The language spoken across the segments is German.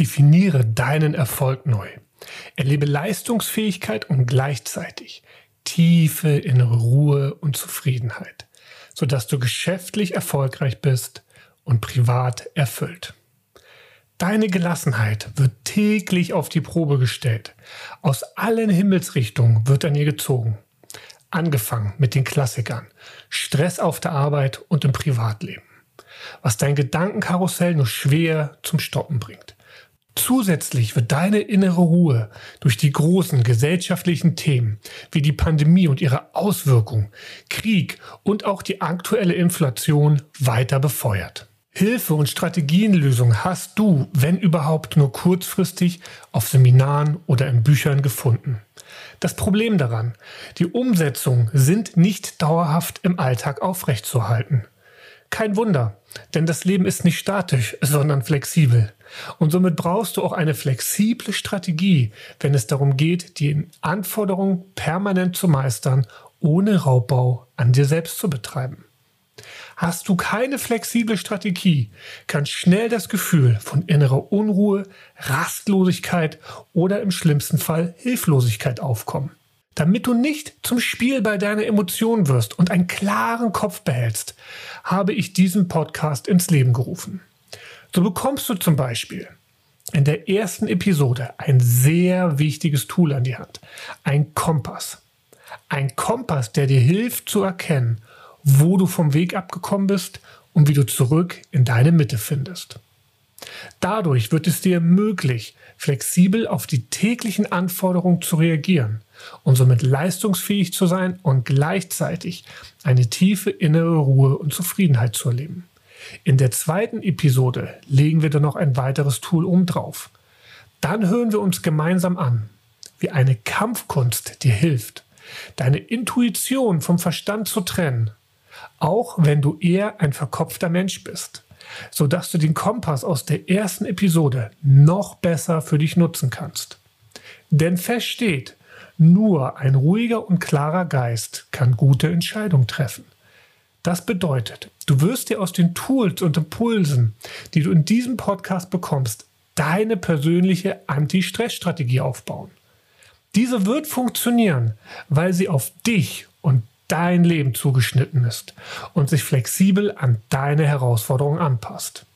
Definiere deinen Erfolg neu. Erlebe Leistungsfähigkeit und gleichzeitig tiefe innere Ruhe und Zufriedenheit, sodass du geschäftlich erfolgreich bist und privat erfüllt. Deine Gelassenheit wird täglich auf die Probe gestellt. Aus allen Himmelsrichtungen wird an ihr gezogen. Angefangen mit den Klassikern. Stress auf der Arbeit und im Privatleben. Was dein Gedankenkarussell nur schwer zum Stoppen bringt. Zusätzlich wird deine innere Ruhe durch die großen gesellschaftlichen Themen wie die Pandemie und ihre Auswirkungen, Krieg und auch die aktuelle Inflation weiter befeuert. Hilfe und Strategienlösungen hast du, wenn überhaupt, nur kurzfristig auf Seminaren oder in Büchern gefunden. Das Problem daran, die Umsetzungen sind nicht dauerhaft im Alltag aufrechtzuerhalten. Kein Wunder, denn das Leben ist nicht statisch, sondern flexibel. Und somit brauchst du auch eine flexible Strategie, wenn es darum geht, die Anforderungen permanent zu meistern, ohne Raubbau an dir selbst zu betreiben. Hast du keine flexible Strategie, kann schnell das Gefühl von innerer Unruhe, Rastlosigkeit oder im schlimmsten Fall Hilflosigkeit aufkommen. Damit du nicht zum Spiel bei deiner Emotionen wirst und einen klaren Kopf behältst, habe ich diesen Podcast ins Leben gerufen. So bekommst du zum Beispiel in der ersten Episode ein sehr wichtiges Tool an die Hand. Ein Kompass. Ein Kompass, der dir hilft zu erkennen, wo du vom Weg abgekommen bist und wie du zurück in deine Mitte findest. Dadurch wird es dir möglich, flexibel auf die täglichen Anforderungen zu reagieren und somit leistungsfähig zu sein und gleichzeitig eine tiefe innere Ruhe und Zufriedenheit zu erleben. In der zweiten Episode legen wir dann noch ein weiteres Tool um drauf. Dann hören wir uns gemeinsam an, wie eine Kampfkunst dir hilft, deine Intuition vom Verstand zu trennen auch wenn du eher ein verkopfter Mensch bist, sodass du den Kompass aus der ersten Episode noch besser für dich nutzen kannst. Denn fest steht, nur ein ruhiger und klarer Geist kann gute Entscheidungen treffen. Das bedeutet, du wirst dir aus den Tools und Impulsen, die du in diesem Podcast bekommst, deine persönliche Anti-Stress-Strategie aufbauen. Diese wird funktionieren, weil sie auf dich und dein Leben zugeschnitten ist und sich flexibel an deine Herausforderungen anpasst.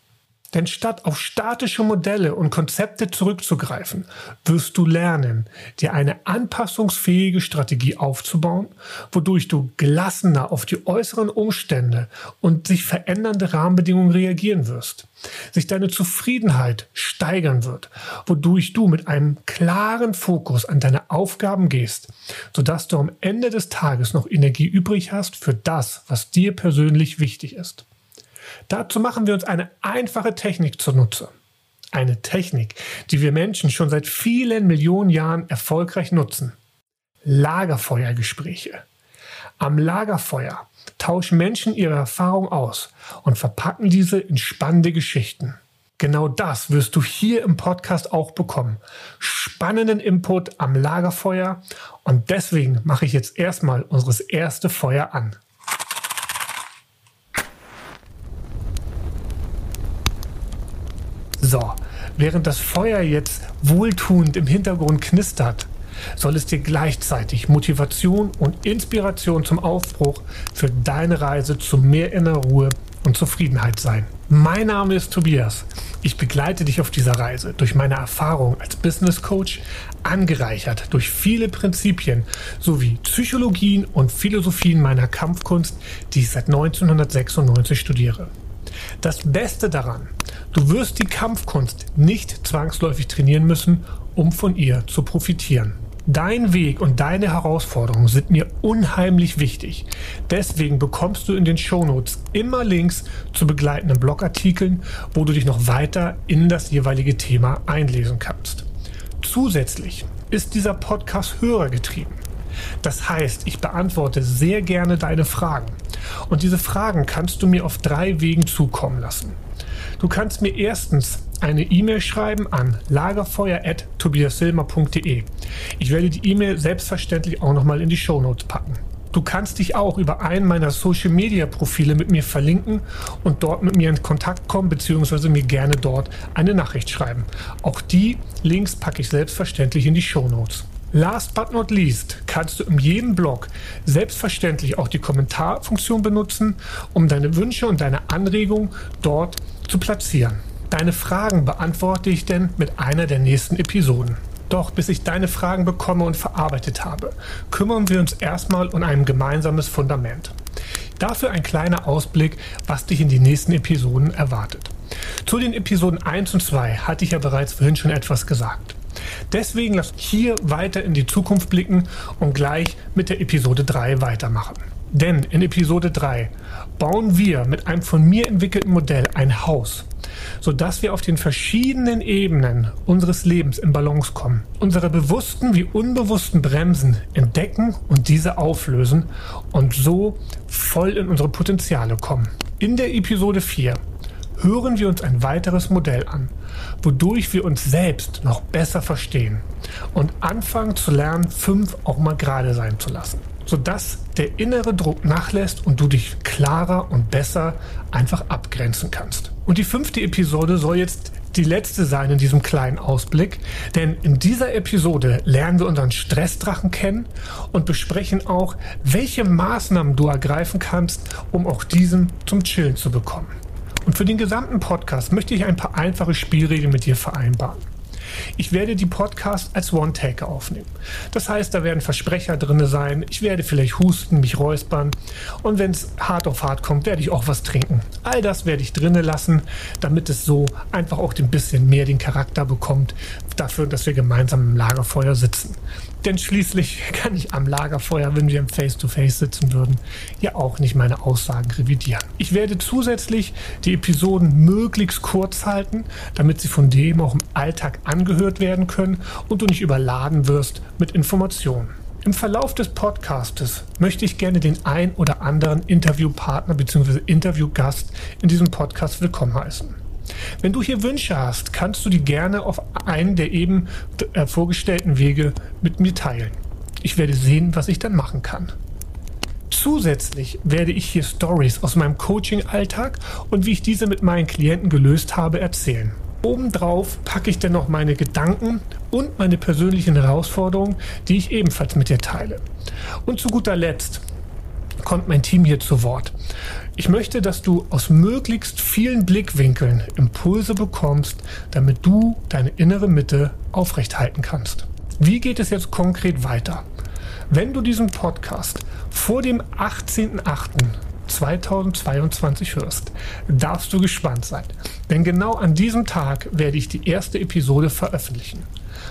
Denn statt auf statische Modelle und Konzepte zurückzugreifen, wirst du lernen, dir eine anpassungsfähige Strategie aufzubauen, wodurch du gelassener auf die äußeren Umstände und sich verändernde Rahmenbedingungen reagieren wirst, sich deine Zufriedenheit steigern wird, wodurch du mit einem klaren Fokus an deine Aufgaben gehst, sodass du am Ende des Tages noch Energie übrig hast für das, was dir persönlich wichtig ist. Dazu machen wir uns eine einfache Technik zunutze. Eine Technik, die wir Menschen schon seit vielen Millionen Jahren erfolgreich nutzen. Lagerfeuergespräche. Am Lagerfeuer tauschen Menschen ihre Erfahrung aus und verpacken diese in spannende Geschichten. Genau das wirst du hier im Podcast auch bekommen. Spannenden Input am Lagerfeuer und deswegen mache ich jetzt erstmal unseres erste Feuer an. So, während das Feuer jetzt wohltuend im Hintergrund knistert, soll es dir gleichzeitig Motivation und Inspiration zum Aufbruch für deine Reise zu mehr innerer Ruhe und Zufriedenheit sein. Mein Name ist Tobias. Ich begleite dich auf dieser Reise durch meine Erfahrung als Business Coach, angereichert durch viele Prinzipien sowie Psychologien und Philosophien meiner Kampfkunst, die ich seit 1996 studiere. Das Beste daran, du wirst die Kampfkunst nicht zwangsläufig trainieren müssen, um von ihr zu profitieren. Dein Weg und deine Herausforderungen sind mir unheimlich wichtig. Deswegen bekommst du in den Shownotes immer Links zu begleitenden Blogartikeln, wo du dich noch weiter in das jeweilige Thema einlesen kannst. Zusätzlich ist dieser Podcast hörergetrieben. Das heißt, ich beantworte sehr gerne deine Fragen. Und diese Fragen kannst du mir auf drei Wegen zukommen lassen. Du kannst mir erstens eine E-Mail schreiben an lagerfeuer.tobiasilmer.de. Ich werde die E-Mail selbstverständlich auch nochmal in die Shownotes packen. Du kannst dich auch über einen meiner Social Media Profile mit mir verlinken und dort mit mir in Kontakt kommen bzw. mir gerne dort eine Nachricht schreiben. Auch die Links packe ich selbstverständlich in die Show Notes. Last but not least kannst du in jedem Blog selbstverständlich auch die Kommentarfunktion benutzen, um deine Wünsche und deine Anregungen dort zu platzieren. Deine Fragen beantworte ich denn mit einer der nächsten Episoden. Doch bis ich deine Fragen bekomme und verarbeitet habe, kümmern wir uns erstmal um ein gemeinsames Fundament. Dafür ein kleiner Ausblick, was dich in den nächsten Episoden erwartet. Zu den Episoden 1 und 2 hatte ich ja bereits vorhin schon etwas gesagt. Deswegen lass hier weiter in die Zukunft blicken und gleich mit der Episode 3 weitermachen. Denn in Episode 3 bauen wir mit einem von mir entwickelten Modell ein Haus, sodass wir auf den verschiedenen Ebenen unseres Lebens in Balance kommen, unsere bewussten wie unbewussten Bremsen entdecken und diese auflösen und so voll in unsere Potenziale kommen. In der Episode 4 hören wir uns ein weiteres Modell an, wodurch wir uns selbst noch besser verstehen und anfangen zu lernen, fünf auch mal gerade sein zu lassen, sodass der innere Druck nachlässt und du dich klarer und besser einfach abgrenzen kannst. Und die fünfte Episode soll jetzt die letzte sein in diesem kleinen Ausblick, denn in dieser Episode lernen wir unseren Stressdrachen kennen und besprechen auch, welche Maßnahmen du ergreifen kannst, um auch diesen zum Chillen zu bekommen. Und für den gesamten Podcast möchte ich ein paar einfache Spielregeln mit dir vereinbaren. Ich werde die Podcasts als One-Taker aufnehmen. Das heißt, da werden Versprecher drin sein. Ich werde vielleicht husten, mich räuspern. Und wenn es hart auf hart kommt, werde ich auch was trinken. All das werde ich drinnen lassen, damit es so einfach auch ein bisschen mehr den Charakter bekommt, dafür, dass wir gemeinsam im Lagerfeuer sitzen. Denn schließlich kann ich am Lagerfeuer, wenn wir im Face-to-Face -face sitzen würden, ja auch nicht meine Aussagen revidieren. Ich werde zusätzlich die Episoden möglichst kurz halten, damit sie von dem auch im Alltag angehört werden können und du nicht überladen wirst mit Informationen. Im Verlauf des Podcastes möchte ich gerne den ein oder anderen Interviewpartner bzw. Interviewgast in diesem Podcast willkommen heißen. Wenn du hier Wünsche hast, kannst du die gerne auf einen der eben äh, vorgestellten Wege mit mir teilen. Ich werde sehen, was ich dann machen kann. Zusätzlich werde ich hier Stories aus meinem Coaching-Alltag und wie ich diese mit meinen Klienten gelöst habe erzählen. Obendrauf packe ich dann noch meine Gedanken und meine persönlichen Herausforderungen, die ich ebenfalls mit dir teile. Und zu guter Letzt kommt mein Team hier zu Wort. Ich möchte, dass du aus möglichst vielen Blickwinkeln Impulse bekommst, damit du deine innere Mitte aufrechthalten kannst. Wie geht es jetzt konkret weiter? Wenn du diesen Podcast vor dem 18.08.2022 hörst, darfst du gespannt sein. Denn genau an diesem Tag werde ich die erste Episode veröffentlichen.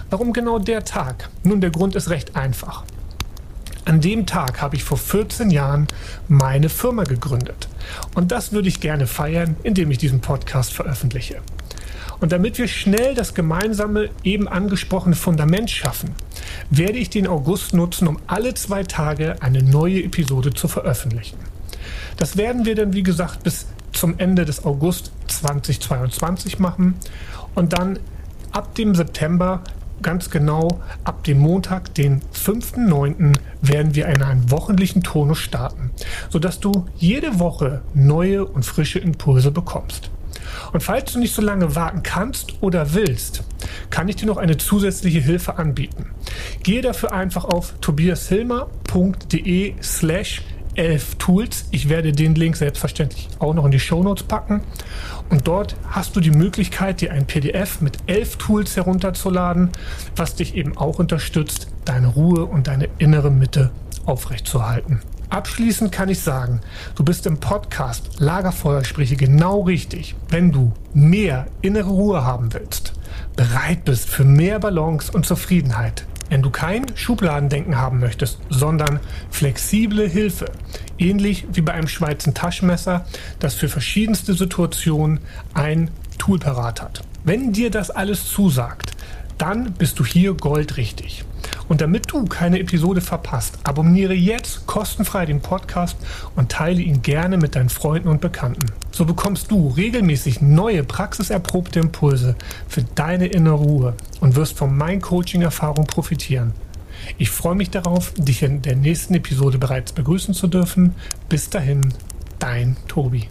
Warum genau der Tag? Nun, der Grund ist recht einfach. An dem Tag habe ich vor 14 Jahren meine Firma gegründet. Und das würde ich gerne feiern, indem ich diesen Podcast veröffentliche. Und damit wir schnell das gemeinsame, eben angesprochene Fundament schaffen, werde ich den August nutzen, um alle zwei Tage eine neue Episode zu veröffentlichen. Das werden wir dann, wie gesagt, bis zum Ende des August 2022 machen und dann ab dem September ganz genau ab dem Montag, den 5.9., werden wir in einen wöchentlichen Tonus starten, sodass du jede Woche neue und frische Impulse bekommst. Und falls du nicht so lange warten kannst oder willst, kann ich dir noch eine zusätzliche Hilfe anbieten. Gehe dafür einfach auf tobiashilmer.de slash 11 Tools. Ich werde den Link selbstverständlich auch noch in die Show Notes packen. Und dort hast du die Möglichkeit, dir ein PDF mit 11 Tools herunterzuladen, was dich eben auch unterstützt, deine Ruhe und deine innere Mitte aufrechtzuerhalten. Abschließend kann ich sagen, du bist im Podcast Lagerfeuerspreche genau richtig, wenn du mehr innere Ruhe haben willst, bereit bist für mehr Balance und Zufriedenheit wenn du kein Schubladendenken haben möchtest, sondern flexible Hilfe, ähnlich wie bei einem Schweizer Taschenmesser, das für verschiedenste Situationen ein Tool parat hat. Wenn dir das alles zusagt, dann bist du hier goldrichtig. Und damit du keine Episode verpasst, abonniere jetzt kostenfrei den Podcast und teile ihn gerne mit deinen Freunden und Bekannten. So bekommst du regelmäßig neue praxiserprobte Impulse für deine innere Ruhe und wirst von meinen Coaching-Erfahrungen profitieren. Ich freue mich darauf, dich in der nächsten Episode bereits begrüßen zu dürfen. Bis dahin, dein Tobi.